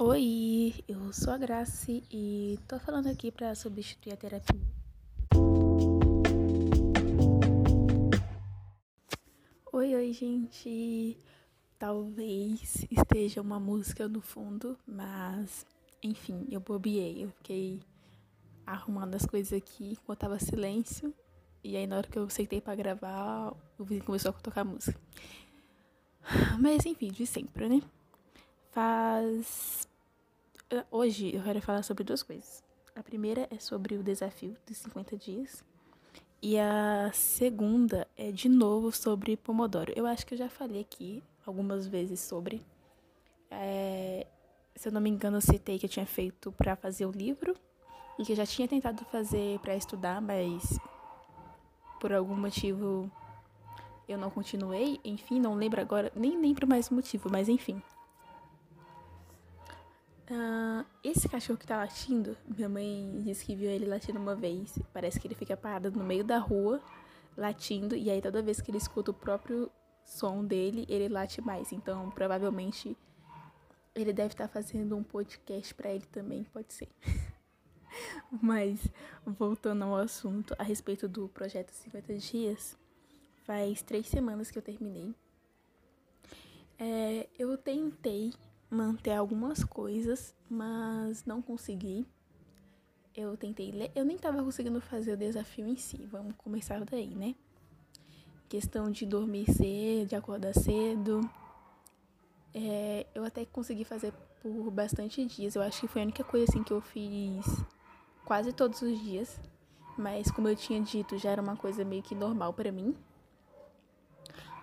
Oi, eu sou a Grace e tô falando aqui para substituir a terapia. Oi, oi, gente. Talvez esteja uma música no fundo, mas enfim, eu bobiei. Eu fiquei arrumando as coisas aqui enquanto tava silêncio. E aí, na hora que eu sentei para gravar, o vizinho começou a tocar música. Mas enfim, de sempre, né? Faz. Eh, hoje eu quero falar sobre duas coisas. A primeira é sobre o desafio de 50 dias. E a segunda é de novo sobre Pomodoro. Eu acho que eu já falei aqui algumas vezes sobre. É, se eu não me engano, eu citei que eu tinha feito para fazer o livro e que eu já tinha tentado fazer para estudar, mas por algum motivo eu não continuei, enfim, não lembro agora, nem lembro mais o motivo, mas enfim. Uh, esse cachorro que tá latindo, minha mãe disse que viu ele latindo uma vez. Parece que ele fica parado no meio da rua, latindo, e aí toda vez que ele escuta o próprio som dele, ele late mais. Então, provavelmente, ele deve estar tá fazendo um podcast para ele também, pode ser. Mas, voltando ao assunto a respeito do projeto 50 Dias, Faz três semanas que eu terminei. É, eu tentei manter algumas coisas, mas não consegui. Eu tentei ler, eu nem estava conseguindo fazer o desafio em si. Vamos começar daí, né? Questão de dormir cedo, de acordar cedo. É, eu até consegui fazer por bastante dias. Eu acho que foi a única coisa assim que eu fiz quase todos os dias. Mas como eu tinha dito, já era uma coisa meio que normal para mim.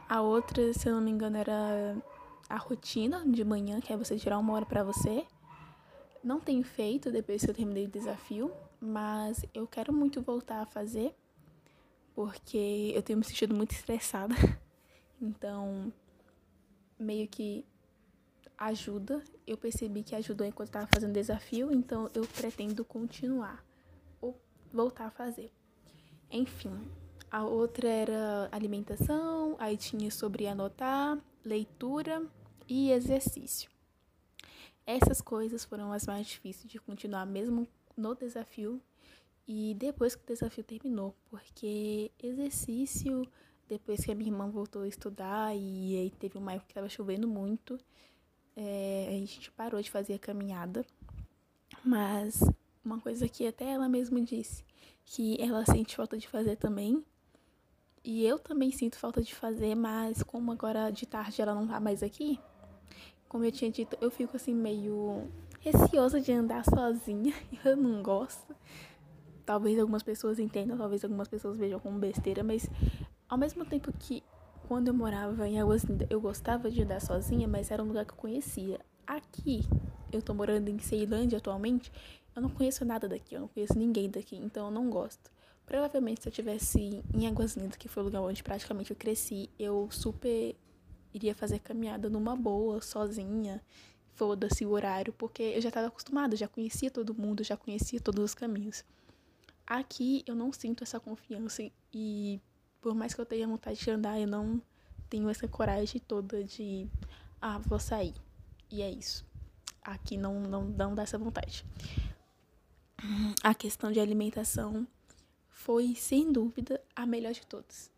A outra, se eu não me engano, era a rotina de manhã, que é você tirar uma hora para você. Não tenho feito depois que eu terminei o desafio, mas eu quero muito voltar a fazer, porque eu tenho me sentido muito estressada. Então, meio que ajuda. Eu percebi que ajudou enquanto estava fazendo desafio, então eu pretendo continuar ou voltar a fazer. Enfim, a outra era alimentação, aí tinha sobre anotar, leitura e exercício. Essas coisas foram as mais difíceis de continuar mesmo no desafio e depois que o desafio terminou, porque exercício, depois que a minha irmã voltou a estudar e aí teve uma época que estava chovendo muito, é, a gente parou de fazer a caminhada. Mas uma coisa que até ela mesma disse, que ela sente falta de fazer também, e eu também sinto falta de fazer, mas como agora de tarde ela não tá mais aqui, como eu tinha dito, eu fico assim meio receosa de andar sozinha. Eu não gosto. Talvez algumas pessoas entendam, talvez algumas pessoas vejam como besteira, mas ao mesmo tempo que quando eu morava em Águas Lindas, eu gostava de andar sozinha, mas era um lugar que eu conhecia. Aqui, eu tô morando em Ceilândia atualmente, eu não conheço nada daqui, eu não conheço ninguém daqui, então eu não gosto. Provavelmente se eu tivesse em Águas Lindas, que foi o lugar onde praticamente eu cresci, eu super iria fazer caminhada numa boa, sozinha, foda-se o horário, porque eu já estava acostumada, já conhecia todo mundo, já conhecia todos os caminhos. Aqui eu não sinto essa confiança e por mais que eu tenha vontade de andar, eu não tenho essa coragem toda de ah, vou sair. E é isso. Aqui não não não dá essa vontade. A questão de alimentação foi, sem dúvida, a melhor de todas.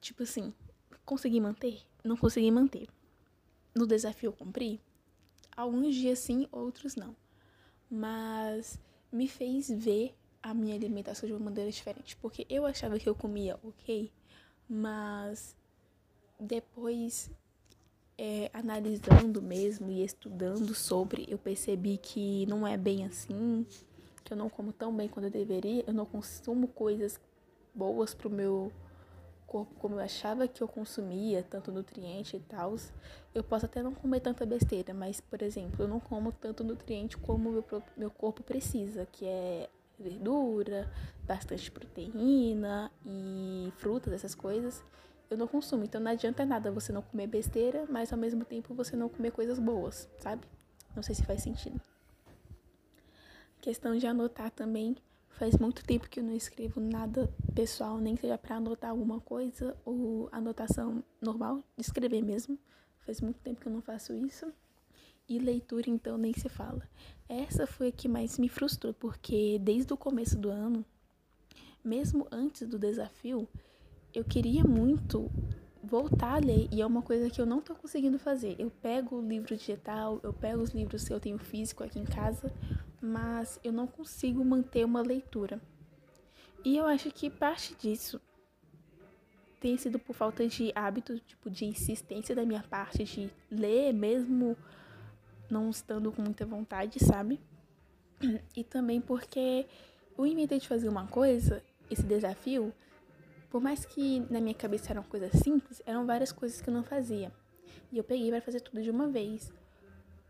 Tipo assim, consegui manter? Não consegui manter. No desafio eu cumpri? Alguns dias sim, outros não. Mas me fez ver a minha alimentação de uma maneira diferente. Porque eu achava que eu comia ok, mas depois é, analisando mesmo e estudando sobre, eu percebi que não é bem assim que eu não como tão bem quanto eu deveria, eu não consumo coisas boas pro meu corpo como eu achava que eu consumia, tanto nutriente e tal. Eu posso até não comer tanta besteira, mas, por exemplo, eu não como tanto nutriente como meu, meu corpo precisa, que é verdura, bastante proteína e frutas, essas coisas. Eu não consumo, então não adianta nada você não comer besteira, mas ao mesmo tempo você não comer coisas boas, sabe? Não sei se faz sentido. Questão de anotar também. Faz muito tempo que eu não escrevo nada pessoal, nem seja para anotar alguma coisa ou anotação normal, escrever mesmo. Faz muito tempo que eu não faço isso. E leitura, então, nem se fala. Essa foi a que mais me frustrou, porque desde o começo do ano, mesmo antes do desafio, eu queria muito voltar a ler e é uma coisa que eu não tô conseguindo fazer. Eu pego o livro digital, eu pego os livros que eu tenho físico aqui em casa, mas eu não consigo manter uma leitura. E eu acho que parte disso tem sido por falta de hábito, tipo, de insistência da minha parte de ler mesmo não estando com muita vontade, sabe? E também porque eu inventei de fazer uma coisa, esse desafio, por mais que na minha cabeça eram coisas simples, eram várias coisas que eu não fazia. E eu peguei para fazer tudo de uma vez.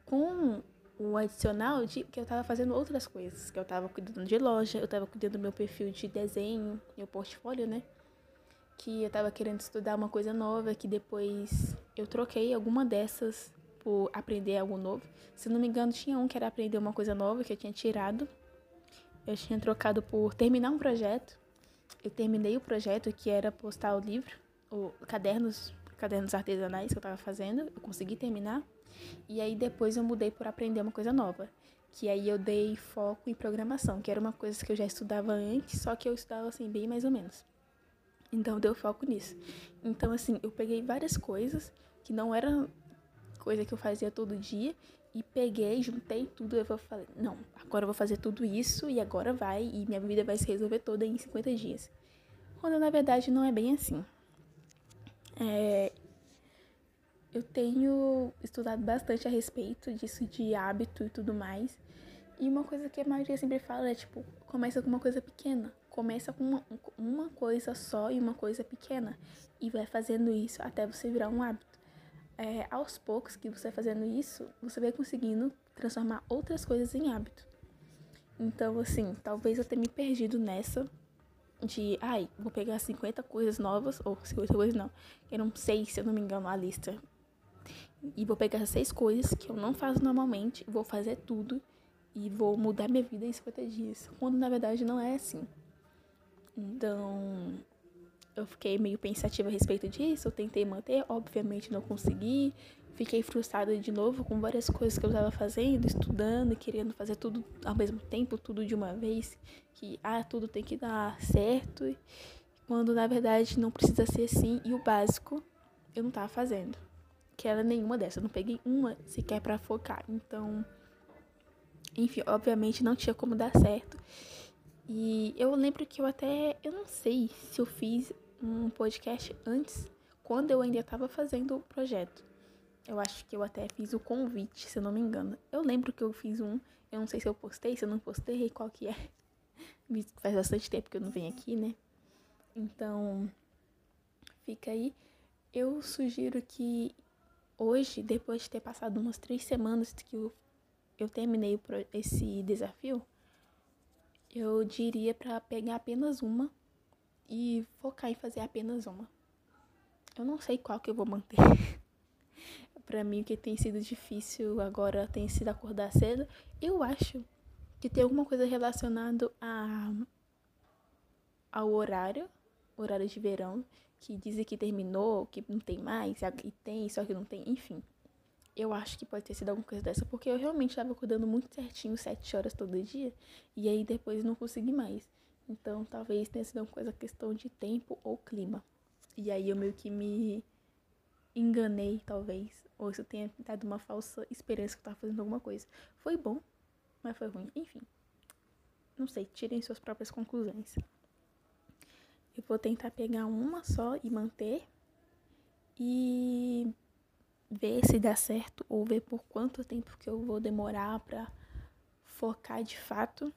Com o adicional de que eu tava fazendo outras coisas, que eu tava cuidando de loja, eu tava cuidando do meu perfil de desenho, meu portfólio, né? Que eu tava querendo estudar uma coisa nova, que depois eu troquei alguma dessas por aprender algo novo. Se não me engano, tinha um que era aprender uma coisa nova que eu tinha tirado. Eu tinha trocado por terminar um projeto eu terminei o projeto que era postar o livro, o cadernos, cadernos artesanais que eu estava fazendo, eu consegui terminar. E aí depois eu mudei por aprender uma coisa nova, que aí eu dei foco em programação, que era uma coisa que eu já estudava antes, só que eu estudava assim bem mais ou menos. Então deu foco nisso. Então assim, eu peguei várias coisas que não eram coisa que eu fazia todo dia e peguei, juntei tudo, eu falar, não, agora eu vou fazer tudo isso e agora vai e minha vida vai se resolver toda em 50 dias. Quando na verdade não é bem assim. É, eu tenho estudado bastante a respeito disso de hábito e tudo mais. E uma coisa que a maioria sempre fala é tipo, começa com uma coisa pequena. Começa com uma, uma coisa só e uma coisa pequena. E vai fazendo isso até você virar um hábito é, aos poucos que você fazendo isso, você vai conseguindo transformar outras coisas em hábito. Então, assim, talvez eu tenha me perdido nessa de, ai, vou pegar 50 coisas novas, ou 50 coisas não, eram seis, se eu não me engano, a lista. E vou pegar seis coisas que eu não faço normalmente, vou fazer tudo e vou mudar minha vida em 50 dias. Quando na verdade não é assim. Então, eu fiquei meio pensativa a respeito disso, eu tentei manter, obviamente não consegui. Fiquei frustrada de novo com várias coisas que eu estava fazendo, estudando, querendo fazer tudo ao mesmo tempo, tudo de uma vez, que ah, tudo tem que dar certo, quando na verdade não precisa ser assim e o básico eu não estava fazendo. Que era nenhuma dessas, eu não peguei uma sequer para focar. Então, enfim, obviamente não tinha como dar certo. E eu lembro que eu até, eu não sei se eu fiz um podcast antes, quando eu ainda estava fazendo o projeto. Eu acho que eu até fiz o convite, se eu não me engano. Eu lembro que eu fiz um, eu não sei se eu postei, se eu não postei, qual que é. Faz bastante tempo que eu não venho aqui, né? Então, fica aí. Eu sugiro que hoje, depois de ter passado umas três semanas que eu, eu terminei esse desafio, eu diria para pegar apenas uma e focar em fazer apenas uma. Eu não sei qual que eu vou manter. para mim, o que tem sido difícil agora tem sido acordar cedo. Eu acho que tem alguma coisa relacionada a, ao horário, horário de verão, que dizem que terminou, que não tem mais, e tem, só que não tem, enfim. Eu acho que pode ter sido alguma coisa dessa, porque eu realmente estava acordando muito certinho, sete horas todo dia, e aí depois não consegui mais. Então, talvez tenha sido uma coisa questão de tempo ou clima. E aí eu meio que me enganei, talvez. Ou isso tenha dado uma falsa esperança que eu tava fazendo alguma coisa. Foi bom, mas foi ruim. Enfim. Não sei, tirem suas próprias conclusões. Eu vou tentar pegar uma só e manter. E ver se dá certo ou ver por quanto tempo que eu vou demorar para focar de fato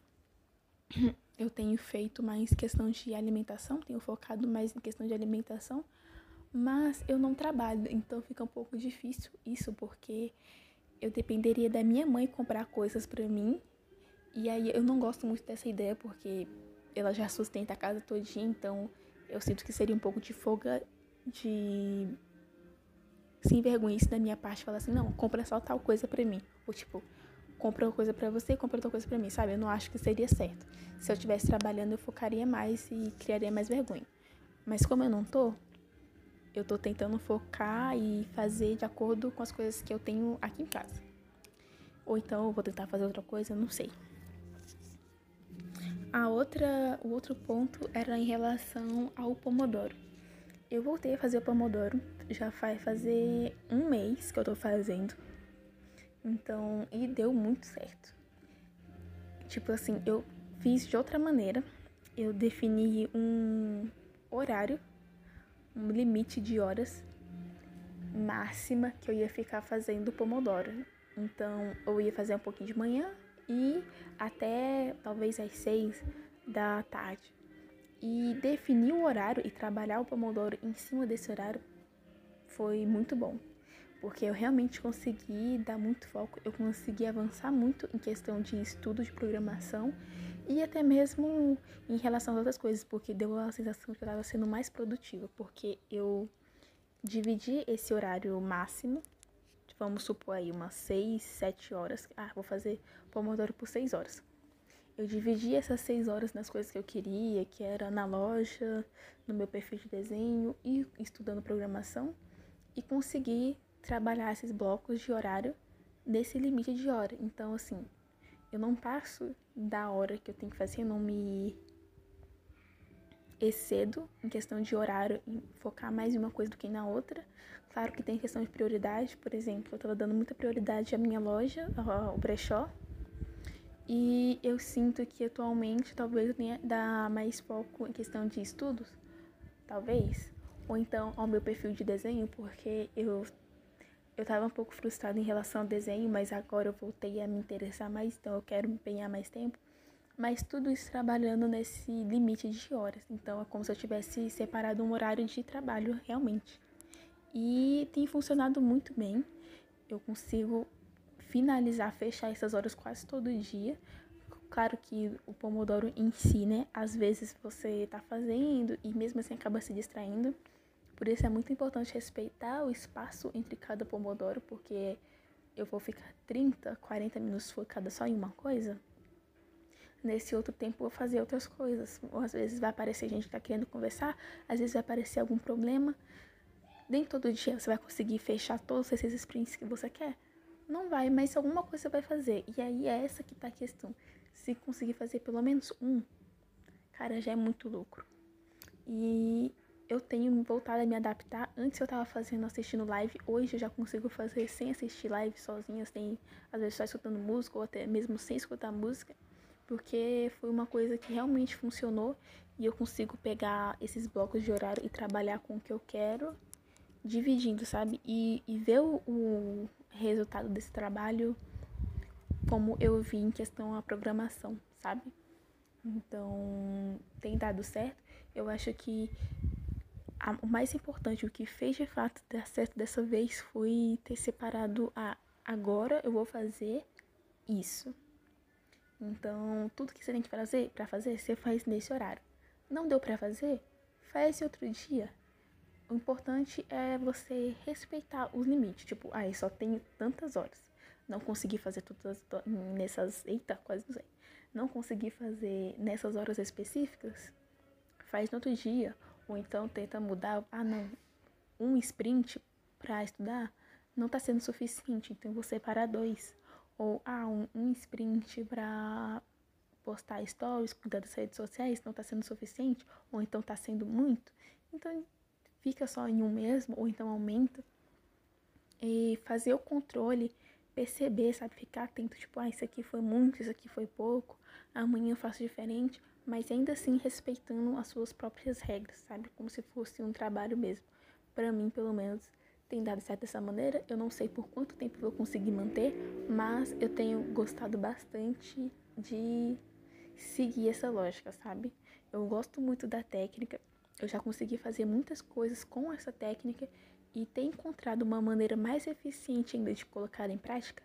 eu tenho feito mais questão de alimentação, tenho focado mais em questão de alimentação, mas eu não trabalho, então fica um pouco difícil isso, porque eu dependeria da minha mãe comprar coisas para mim, e aí eu não gosto muito dessa ideia, porque ela já sustenta a casa todinha, então eu sinto que seria um pouco de folga de sem vergonha isso da minha parte falar assim, não, compra só tal coisa para mim. Ou tipo, compra uma coisa para você compra outra coisa para mim, sabe? Eu não acho que seria certo. Se eu estivesse trabalhando, eu focaria mais e criaria mais vergonha. Mas como eu não tô, eu tô tentando focar e fazer de acordo com as coisas que eu tenho aqui em casa. Ou então eu vou tentar fazer outra coisa, não sei. A outra, o outro ponto era em relação ao Pomodoro. Eu voltei a fazer o Pomodoro, já vai fazer um mês que eu tô fazendo. Então, e deu muito certo. Tipo assim, eu fiz de outra maneira. Eu defini um horário, um limite de horas máxima que eu ia ficar fazendo Pomodoro. Então, eu ia fazer um pouquinho de manhã e até talvez às seis da tarde. E definir o horário e trabalhar o Pomodoro em cima desse horário foi muito bom. Porque eu realmente consegui dar muito foco, eu consegui avançar muito em questão de estudo de programação e até mesmo em relação a outras coisas, porque deu a sensação que eu estava sendo mais produtiva, porque eu dividi esse horário máximo vamos supor aí umas 6, 7 horas. Ah, vou fazer Pomodoro por 6 horas. Eu dividi essas 6 horas nas coisas que eu queria, que era na loja, no meu perfil de desenho e estudando programação, e consegui trabalhar esses blocos de horário nesse limite de hora. Então, assim, eu não passo da hora que eu tenho que fazer, eu não me excedo em questão de horário, em focar mais em uma coisa do que na outra. Claro que tem questão de prioridade, por exemplo, eu estava dando muita prioridade à minha loja, ao brechó, e eu sinto que atualmente talvez eu tenha dar mais foco em questão de estudos, talvez, ou então ao meu perfil de desenho, porque eu eu estava um pouco frustrada em relação ao desenho, mas agora eu voltei a me interessar mais, então eu quero empenhar mais tempo mas tudo isso trabalhando nesse limite de horas. Então é como se eu tivesse separado um horário de trabalho realmente. E tem funcionado muito bem. Eu consigo finalizar, fechar essas horas quase todo dia. Claro que o Pomodoro em si, né? Às vezes você tá fazendo e mesmo assim acaba se distraindo. Por isso é muito importante respeitar o espaço entre cada Pomodoro, porque eu vou ficar 30, 40 minutos focada só em uma coisa nesse outro tempo vou fazer outras coisas. Ou às vezes vai aparecer gente que está querendo conversar, às vezes vai aparecer algum problema. Nem todo dia você vai conseguir fechar todos esses sprints que você quer. Não vai, mas alguma coisa você vai fazer. E aí é essa que tá a questão. Se conseguir fazer pelo menos um, cara, já é muito lucro. E eu tenho voltado a me adaptar. Antes eu tava fazendo, assistindo live. Hoje eu já consigo fazer sem assistir live sozinha, sem, às vezes só escutando música ou até mesmo sem escutar música porque foi uma coisa que realmente funcionou e eu consigo pegar esses blocos de horário e trabalhar com o que eu quero, dividindo, sabe? E, e ver o, o resultado desse trabalho como eu vi em questão a programação, sabe? Então, tem dado certo. Eu acho que a, o mais importante, o que fez de fato dar certo dessa vez foi ter separado a agora eu vou fazer isso. Então, tudo que você tem que fazer, para fazer, você faz nesse horário. Não deu para fazer? Faz outro dia. O importante é você respeitar os limites. Tipo, ah, só tenho tantas horas. Não consegui fazer todas nessas. Eita, quase não sei. Não consegui fazer nessas horas específicas? Faz no outro dia. Ou então tenta mudar. Ah, não. Um sprint para estudar não está sendo suficiente. Então você para dois ou ah, um, um sprint para postar stories, cuidar das redes sociais não está sendo suficiente, ou então está sendo muito, então fica só em um mesmo, ou então aumenta. E fazer o controle, perceber, sabe, ficar atento, tipo, ah, isso aqui foi muito, isso aqui foi pouco, amanhã eu faço diferente, mas ainda assim respeitando as suas próprias regras, sabe, como se fosse um trabalho mesmo. Para mim, pelo menos, tem dado certo dessa maneira. Eu não sei por quanto tempo vou conseguir manter, mas eu tenho gostado bastante de seguir essa lógica, sabe? Eu gosto muito da técnica. Eu já consegui fazer muitas coisas com essa técnica e ter encontrado uma maneira mais eficiente ainda de colocar em prática,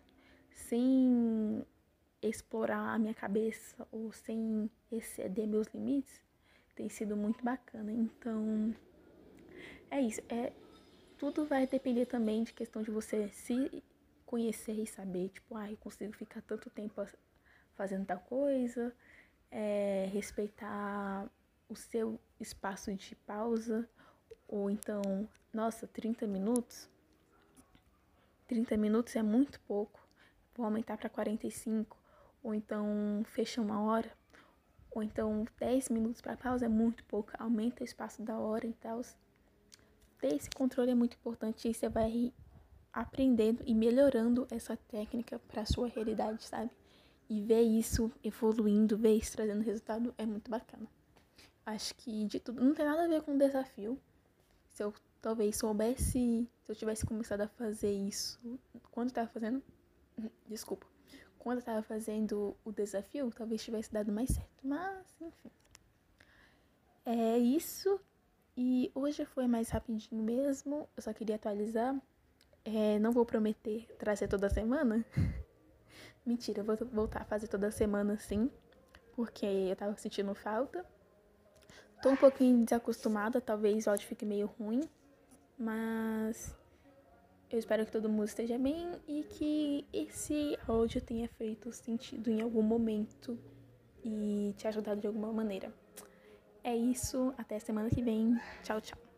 sem explorar a minha cabeça ou sem exceder meus limites, tem sido muito bacana. Então, é isso. É tudo vai depender também de questão de você se conhecer e saber, tipo, ah, eu consigo ficar tanto tempo fazendo tal coisa, é, respeitar o seu espaço de pausa, ou então, nossa, 30 minutos? 30 minutos é muito pouco vou aumentar para 45, ou então fecha uma hora, ou então 10 minutos para pausa é muito pouco, aumenta o espaço da hora e tal. Ter esse controle é muito importante e você vai aprendendo e melhorando essa técnica para sua realidade, sabe? E ver isso evoluindo, ver isso trazendo resultado é muito bacana. Acho que de tudo, não tem nada a ver com desafio. Se eu talvez soubesse, se eu tivesse começado a fazer isso quando eu tava fazendo, desculpa, quando eu tava fazendo o desafio, talvez tivesse dado mais certo. Mas, enfim. É isso. E hoje foi mais rapidinho mesmo. Eu só queria atualizar. É, não vou prometer trazer toda semana. Mentira, eu vou voltar a fazer toda semana sim. Porque eu tava sentindo falta. Tô um pouquinho desacostumada, talvez o áudio fique meio ruim. Mas eu espero que todo mundo esteja bem e que esse áudio tenha feito sentido em algum momento e te ajudado de alguma maneira. É isso, até semana que vem. Tchau, tchau.